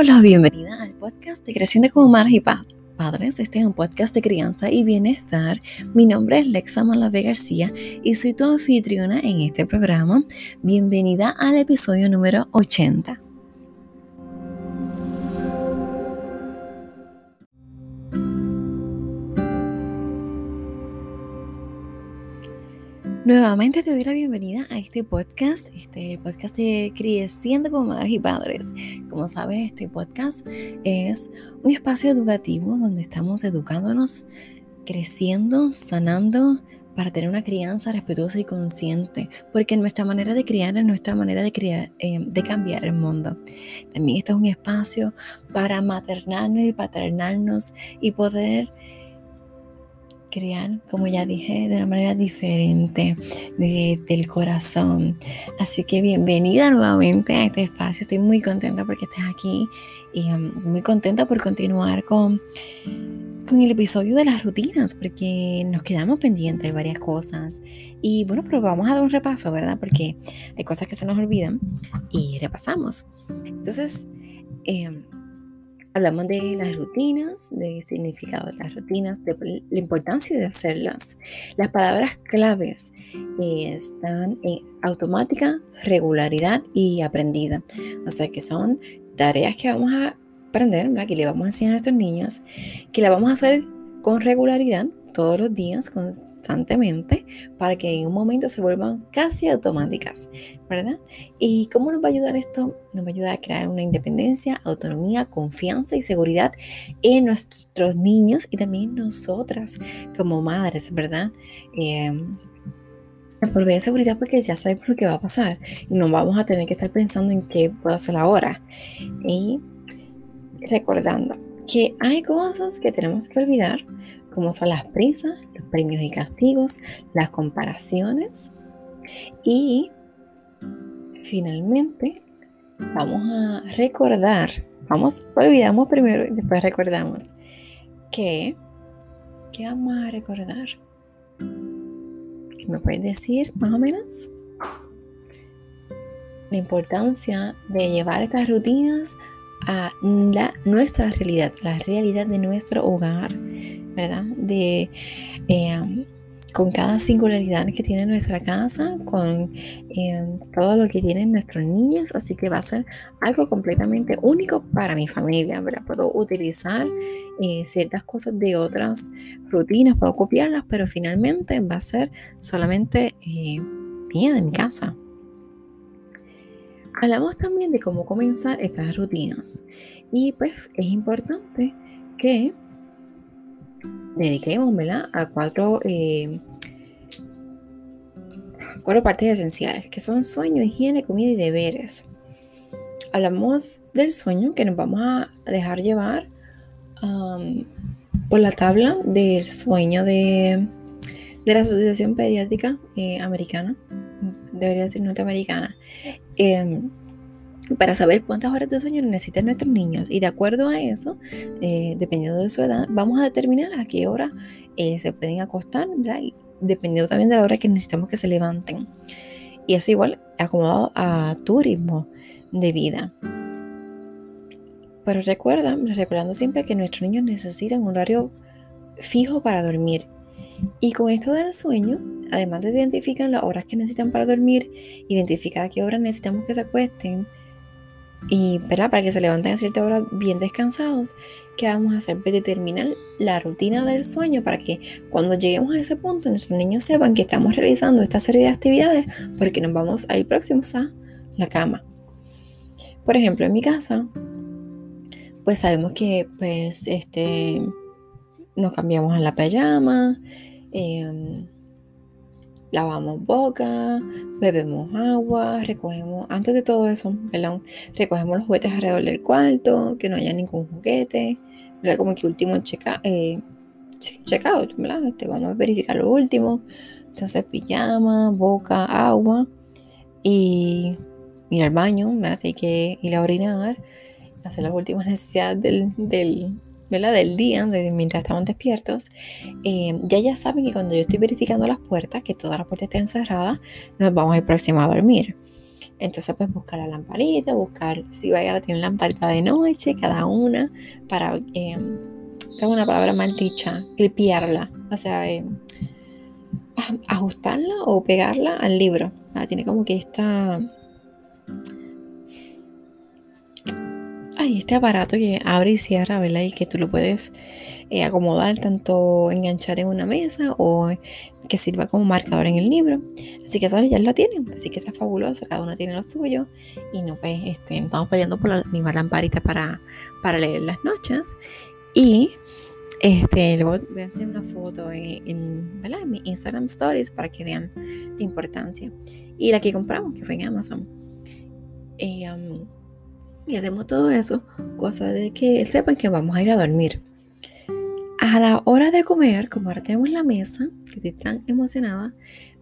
Hola, bienvenida al podcast de Creciendo como Madres y Padres. Este es un podcast de crianza y bienestar. Mi nombre es Lexa Malave García y soy tu anfitriona en este programa. Bienvenida al episodio número 80. Nuevamente te doy la bienvenida a este podcast, este podcast de Creciendo como Madres y Padres. Como sabes, este podcast es un espacio educativo donde estamos educándonos, creciendo, sanando para tener una crianza respetuosa y consciente, porque nuestra manera de criar es nuestra manera de, criar, eh, de cambiar el mundo. También este es un espacio para maternarnos y paternarnos y poder crear, como ya dije, de una manera diferente del corazón. Así que bienvenida nuevamente a este espacio. Estoy muy contenta porque estés aquí y um, muy contenta por continuar con, con el episodio de las rutinas, porque nos quedamos pendientes de varias cosas. Y bueno, pero vamos a dar un repaso, ¿verdad? Porque hay cosas que se nos olvidan y repasamos. Entonces, eh, Hablamos de las rutinas, del significado de las rutinas, de la importancia de hacerlas. Las palabras claves están en automática, regularidad y aprendida. O sea que son tareas que vamos a aprender, que le vamos a enseñar a nuestros niños, que la vamos a hacer con regularidad todos los días, constantemente, para que en un momento se vuelvan casi automáticas, ¿verdad? ¿Y cómo nos va a ayudar esto? Nos va a ayudar a crear una independencia, autonomía, confianza y seguridad en nuestros niños y también nosotras como madres, ¿verdad? Eh, seguridad porque ya sabemos lo que va a pasar y no vamos a tener que estar pensando en qué puedo hacer ahora. Y recordando que hay cosas que tenemos que olvidar como son las prisas, los premios y castigos, las comparaciones y finalmente vamos a recordar, vamos, olvidamos primero y después recordamos que, ¿qué vamos a recordar? ¿Qué me puedes decir más o menos? La importancia de llevar estas rutinas a la, nuestra realidad, la realidad de nuestro hogar, ¿verdad? De, eh, con cada singularidad que tiene nuestra casa, con eh, todo lo que tienen nuestros niños, así que va a ser algo completamente único para mi familia, ¿verdad? Puedo utilizar eh, ciertas cosas de otras rutinas, puedo copiarlas, pero finalmente va a ser solamente mía, de mi casa. Hablamos también de cómo comenzar estas rutinas y pues es importante que dediquemos a cuatro, eh, cuatro partes esenciales que son sueño, higiene, comida y deberes. Hablamos del sueño que nos vamos a dejar llevar por la tabla del sueño de, de la Asociación Pediátrica eh, Americana, debería ser norteamericana. Em, para saber cuántas horas de sueño necesitan nuestros niños. Y de acuerdo a eso, eh, dependiendo de su edad, vamos a determinar a qué hora eh, se pueden acostar, dependiendo también de la hora que necesitamos que se levanten. Y eso igual acomodado a tu ritmo de vida. Pero recuerda, recordando siempre que nuestros niños necesitan un horario fijo para dormir. Y con esto del sueño, además de identificar las horas que necesitan para dormir, identificar a qué hora necesitamos que se acuesten y para que se levanten a cierta hora bien descansados, ¿qué vamos a hacer? Pues determinar la rutina del sueño para que cuando lleguemos a ese punto nuestros niños sepan que estamos realizando esta serie de actividades porque nos vamos a ir próximos a la cama. Por ejemplo, en mi casa, pues sabemos que pues este nos cambiamos en la pijama, eh, lavamos boca, bebemos agua, recogemos, antes de todo eso, perdón, recogemos los juguetes alrededor del cuarto, que no haya ningún juguete. Como que último checa, eh, checkout, ¿verdad? Este, vamos a verificar lo último. Entonces, pijama, boca, agua y ir al baño, ¿verdad? Así que ir a orinar, hacer las últimas necesidades del, del del día, mientras estamos despiertos, eh, ya ya saben que cuando yo estoy verificando las puertas, que toda la puerta está encerrada, nos vamos a ir próximo a dormir. Entonces, pues buscar la lamparita, buscar si vaya a tener lamparita de noche, cada una, para, eh, tengo una palabra mal dicha, clipearla, o sea, eh, ajustarla o pegarla al libro. tiene como que esta hay este aparato que abre y cierra, ¿verdad? Y que tú lo puedes eh, acomodar, tanto enganchar en una mesa o que sirva como marcador en el libro. Así que eso ya lo tienen, así que está fabuloso, cada uno tiene lo suyo y no pues, este, estamos peleando por la misma lamparita para, para leer las noches. Y este, luego voy a hacer una foto en, en, mi Instagram Stories para que vean la importancia. Y la que compramos, que fue en Amazon. Eh, um, y hacemos todo eso, cosa de que sepan que vamos a ir a dormir. A la hora de comer, como ahora tenemos la mesa, que están emocionadas,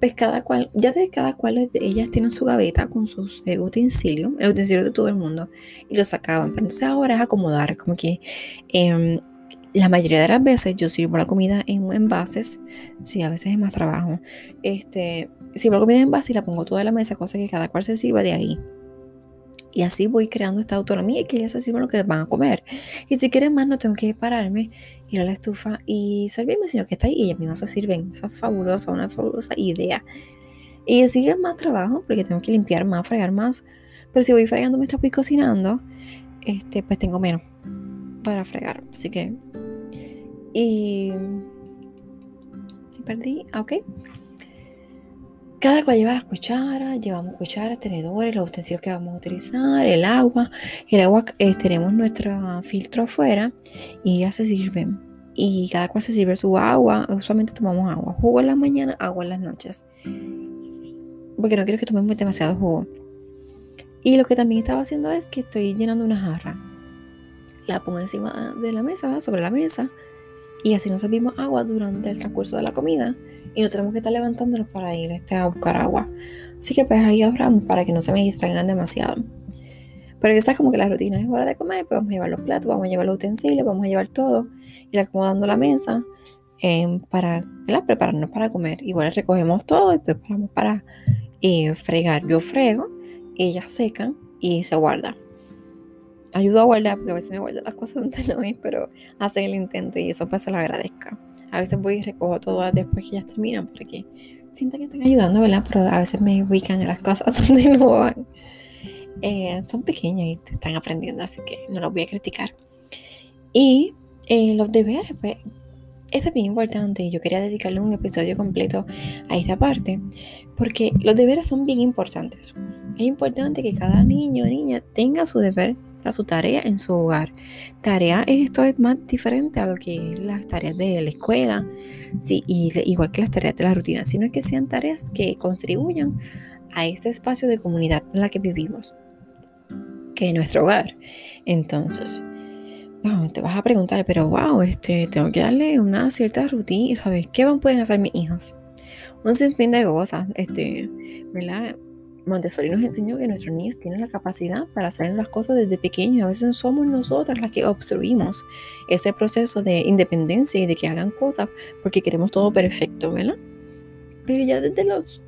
pues cada cual, ya de cada cual de ellas tienen su gaveta con sus eh, utensilios, el utensilio de todo el mundo, y lo sacaban. Pero entonces ahora es acomodar, como que em, la mayoría de las veces yo sirvo la comida en envases, sí, a veces es más trabajo. Este, sirvo la comida en envases y la pongo toda en la mesa, cosa que cada cual se sirva de ahí. Y así voy creando esta autonomía y que ellas se sirvan lo que van a comer. Y si quieren más, no tengo que pararme, ir a la estufa y servirme, sino que está ahí y ellas mismas se sirven. Eso es fabulosa, una fabulosa idea. Y sigue más trabajo porque tengo que limpiar más, fregar más. Pero si voy fregando mientras voy cocinando, este, pues tengo menos para fregar. Así que. Y. Perdí. Ah, ok. Cada cual lleva las cucharas, llevamos cucharas, tenedores, los utensilios que vamos a utilizar, el agua. El agua, eh, tenemos nuestro filtro afuera y ya se sirven. Y cada cual se sirve su agua. Usualmente tomamos agua. Jugo en las mañanas, agua en las noches. Porque no quiero que tomemos demasiado jugo. Y lo que también estaba haciendo es que estoy llenando una jarra. La pongo encima de la mesa, sobre la mesa. Y así nos servimos agua durante el transcurso de la comida y no tenemos que estar levantándonos para ir este, a buscar agua. Así que pues ahí ahorramos para que no se me distraigan demasiado. Pero esa es como que la rutina es hora de comer, pues vamos a llevar los platos, vamos a llevar los utensilios, vamos a llevar todo, ir acomodando la mesa em, para prepararnos para comer. Igual recogemos todo y preparamos para eh, fregar. Yo frego, ellas secan y se guarda. Ayudo a guardar, porque a veces me guardo las cosas donde no es, pero hacen el intento y eso pues se lo agradezca. A veces voy y recojo todo después que ya terminan porque siento que están ayudando, ¿verdad? Pero a veces me ubican en las cosas donde no van. Eh, son pequeñas y están aprendiendo, así que no los voy a criticar. Y eh, los deberes, pues, es bien importante. Yo quería dedicarle un episodio completo a esta parte, porque los deberes son bien importantes. Es importante que cada niño o niña tenga su deber su tarea en su hogar. Tarea esto es más diferente a lo que las tareas de la escuela, sí, y igual que las tareas de la rutina, sino que sean tareas que contribuyan a ese espacio de comunidad en la que vivimos, que es nuestro hogar. Entonces, te vas a preguntar, pero wow, este, tengo que darle una cierta rutina, ¿sabes? ¿Qué van pueden hacer mis hijos? Un sinfín de cosas, este, ¿verdad? Montessori nos enseñó que nuestros niños tienen la capacidad para hacer las cosas desde pequeños. A veces somos nosotras las que obstruimos ese proceso de independencia y de que hagan cosas porque queremos todo perfecto, ¿verdad? Pero ya desde los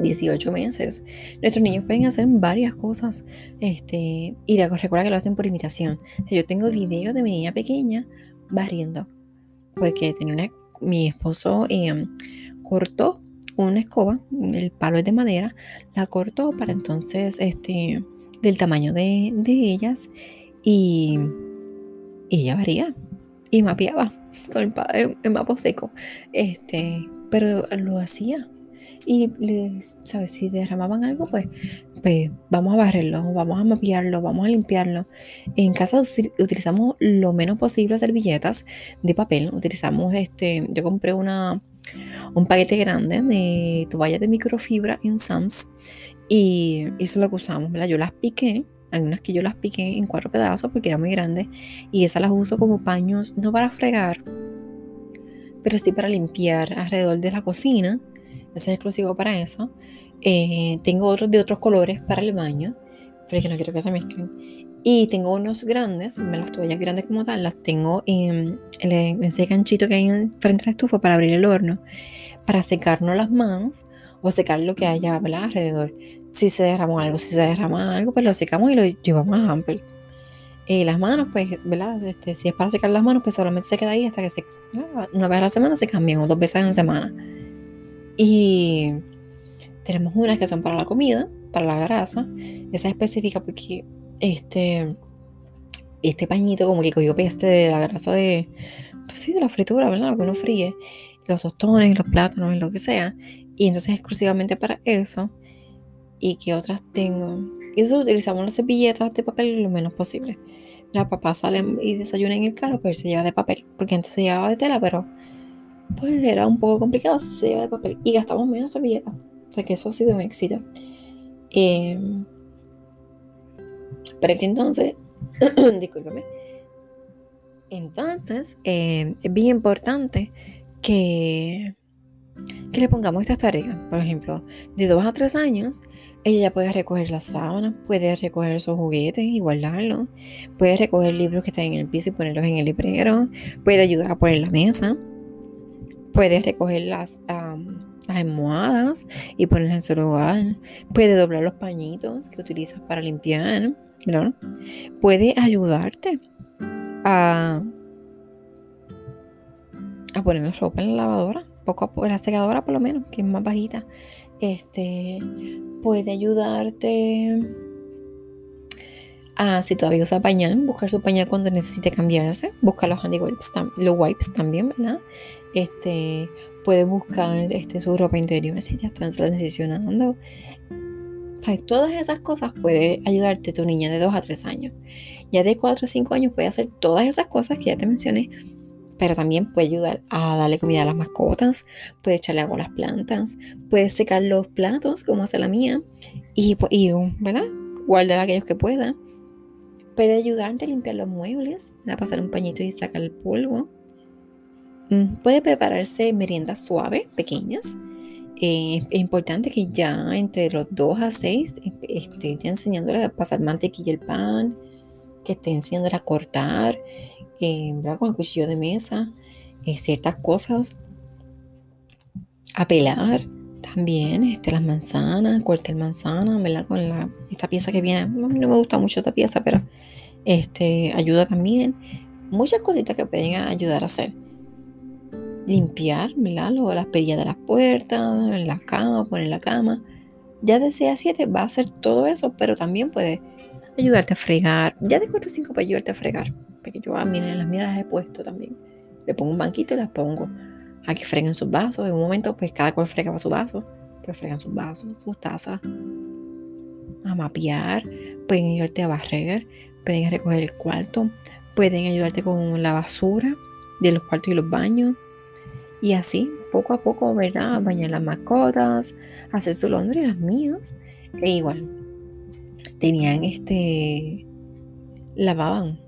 18 meses, nuestros niños pueden hacer varias cosas. Este, y recuerda que lo hacen por imitación. Yo tengo videos de mi niña pequeña barriendo porque tenía una, mi esposo eh, cortó una escoba, el palo es de madera, la cortó para entonces, este, del tamaño de, ellas y, ella varía y mapeaba con el, el, mapa seco, este, pero lo hacía y ¿sabes? Si derramaban algo, pues, pues vamos a barrerlo, vamos a mapearlo, vamos a limpiarlo. En casa utilizamos lo menos posible servilletas de papel. Utilizamos este, yo compré una un paquete grande de toallas de microfibra en Sams y eso es lo que usamos, ¿verdad? Yo las piqué, hay unas que yo las piqué en cuatro pedazos porque eran muy grandes y esas las uso como paños, no para fregar, pero sí para limpiar alrededor de la cocina. Ese es exclusivo para eso. Eh, tengo otros de otros colores para el baño, porque no quiero que se mezclen. Y tengo unos grandes, las toallas grandes como tal, las tengo en, ese ganchito que hay frente a la estufa para abrir el horno, para secarnos las manos o secar lo que haya alrededor. si se derramó algo, si se derrama algo, pues lo secamos y lo llevamos a Amper. Y las manos, pues, ¿verdad? Este, si es para secar las manos, pues solamente se queda ahí hasta que se, una vez a la semana se cambian o dos veces en la semana. Y tenemos unas que son para la comida, para la grasa. Esa es específica porque este, este pañito como que cogió peste de la grasa de, pues de la fritura, ¿verdad? Lo que uno fríe, los tostones, los plátanos, lo que sea. Y entonces exclusivamente para eso. ¿Y que otras tengo? Y utilizamos las servilletas de papel lo menos posible. La papá sale y desayuna en el carro, pero se lleva de papel. Porque antes se llevaba de tela, pero pues era un poco complicado, se lleva de papel. Y gastamos menos servilletas. O sea que eso ha sido un éxito. Eh, es que entonces, discúlpame. Entonces, eh, es bien importante que, que le pongamos estas tareas. Por ejemplo, de dos a tres años, ella ya puede recoger las sábanas, puede recoger sus juguetes y guardarlos, puede recoger libros que están en el piso y ponerlos en el librero, puede ayudar a poner la mesa, puede recoger las, las almohadas y ponerlas en su lugar, puede doblar los pañitos que utilizas para limpiar, puede ayudarte a, poner ropa en la lavadora, poco a poco, la secadora por lo menos, que es más bajita. Este puede ayudarte a, si todavía usa pañal, buscar su pañal cuando necesite cambiarse, buscar los wipes, los wipes también, ¿verdad? Este, puede buscar este, su ropa interior si ya están transicionando. Todas esas cosas puede ayudarte tu niña de 2 a 3 años. Ya de 4 a 5 años puede hacer todas esas cosas que ya te mencioné, pero también puede ayudar a darle comida a las mascotas, puede echarle agua a las plantas, puede secar los platos, como hace la mía, y, ¿verdad? guardar aquellos que pueda. Puede ayudarte a limpiar los muebles, a pasar un pañito y sacar el polvo. Mm, puede prepararse meriendas suaves, pequeñas. Eh, es importante que ya entre los 2 a 6 esté enseñándole a pasar mantequilla el pan, que esté enseñándole a cortar, eh, con el cuchillo de mesa, eh, ciertas cosas, a pelar también, este, las manzanas, cortar manzana, ¿verdad? Con la, esta pieza que viene, a no me gusta mucho esta pieza, pero este, ayuda también. Muchas cositas que pueden ayudar a hacer. Limpiar, ¿verdad? Las perillas de las puertas, en la cama, poner la cama. Ya de 6 a 7 va a hacer todo eso, pero también puede ayudarte a fregar. Ya de 4 a 5 puede ayudarte a fregar. Porque yo, ah, miren, las mías las he puesto también. Le pongo un banquito y las pongo a que freguen sus vasos. En un momento, pues cada cual frega su vaso. Pues fregan sus vasos, sus tazas. A mapear. Pueden ayudarte a barrer. Pueden recoger el cuarto. Pueden ayudarte con la basura de los cuartos y los baños. Y así, poco a poco, ¿verdad? Bañar las mascotas, hacer su y las mías. E igual, tenían este, lavaban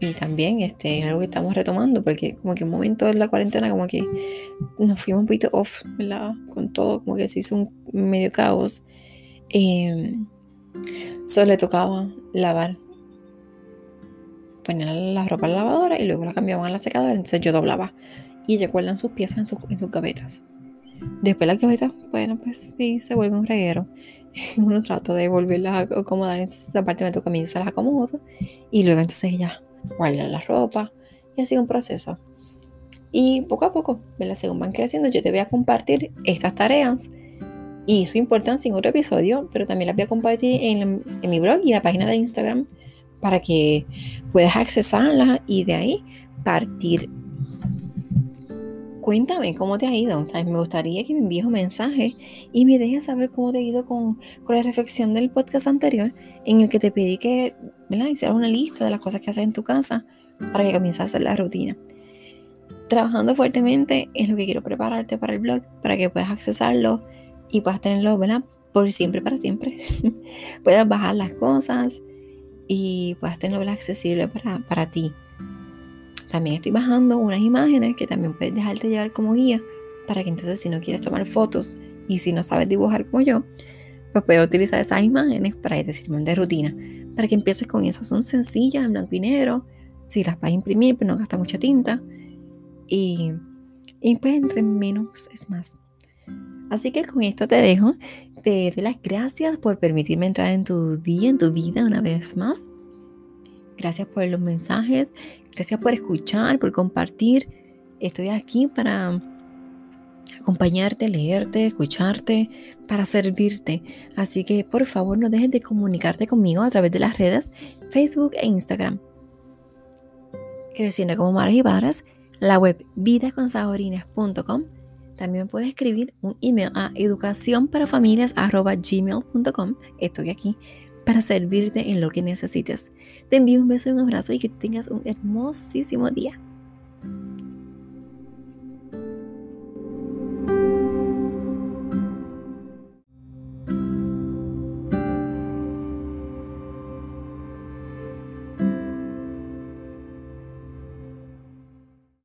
y también este, algo que estamos retomando, porque como que un momento de la cuarentena como que nos fuimos un poquito off, ¿verdad? Con todo, como que se hizo un medio caos. Eh, solo le tocaba lavar. Ponían la ropa en la lavadora y luego la cambiaban a la secadora, entonces yo doblaba. Y recuerdan sus piezas en, en sus gavetas. Después las gavetas, bueno, pues sí, se vuelve un reguero. Uno trata de volverlas a acomodar, la parte me toca a mí, se las acomodo. Y luego entonces ya guardar la ropa y así un proceso. Y poco a poco, según van creciendo, yo te voy a compartir estas tareas y su importancia en otro episodio, pero también las voy a compartir en, en mi blog y en la página de Instagram para que puedas accesarlas y de ahí partir. Cuéntame cómo te ha ido. me gustaría que me envíes un mensaje y me dejes saber cómo te ha ido con, la reflexión del podcast anterior en el que te pedí que ¿verdad? una lista de las cosas que haces en tu casa para que comiences a hacer la rutina. Trabajando fuertemente es lo que quiero prepararte para el blog, para que puedas accesarlo y puedas tenerlo. Por siempre, para siempre. puedas bajar las cosas y puedas tenerlo accesible para, para ti. También estoy bajando unas imágenes que también puedes dejarte llevar como guía para que entonces si no quieres tomar fotos y si no sabes dibujar como yo, pues puedes utilizar esas imágenes para que te sirvan de rutina para que empieces con eso. Son sencillas, en blanco y negro. Si las vas a imprimir, pero pues no gasta mucha tinta. Y, y pues entre menos es más. Así que con esto te dejo. Te doy las gracias por permitirme entrar en tu día, en tu vida una vez más. Gracias por los mensajes. Gracias por escuchar, por compartir. Estoy aquí para acompañarte, leerte, escucharte, para servirte. Así que por favor no dejes de comunicarte conmigo a través de las redes Facebook e Instagram. Creciendo como Maras y Varas, la web vidaconsahorines.com. También puedes escribir un email a educaciónparafamilias.gmail.com. Estoy aquí para servirte en lo que necesites. Te envío un beso y un abrazo y que tengas un hermosísimo día.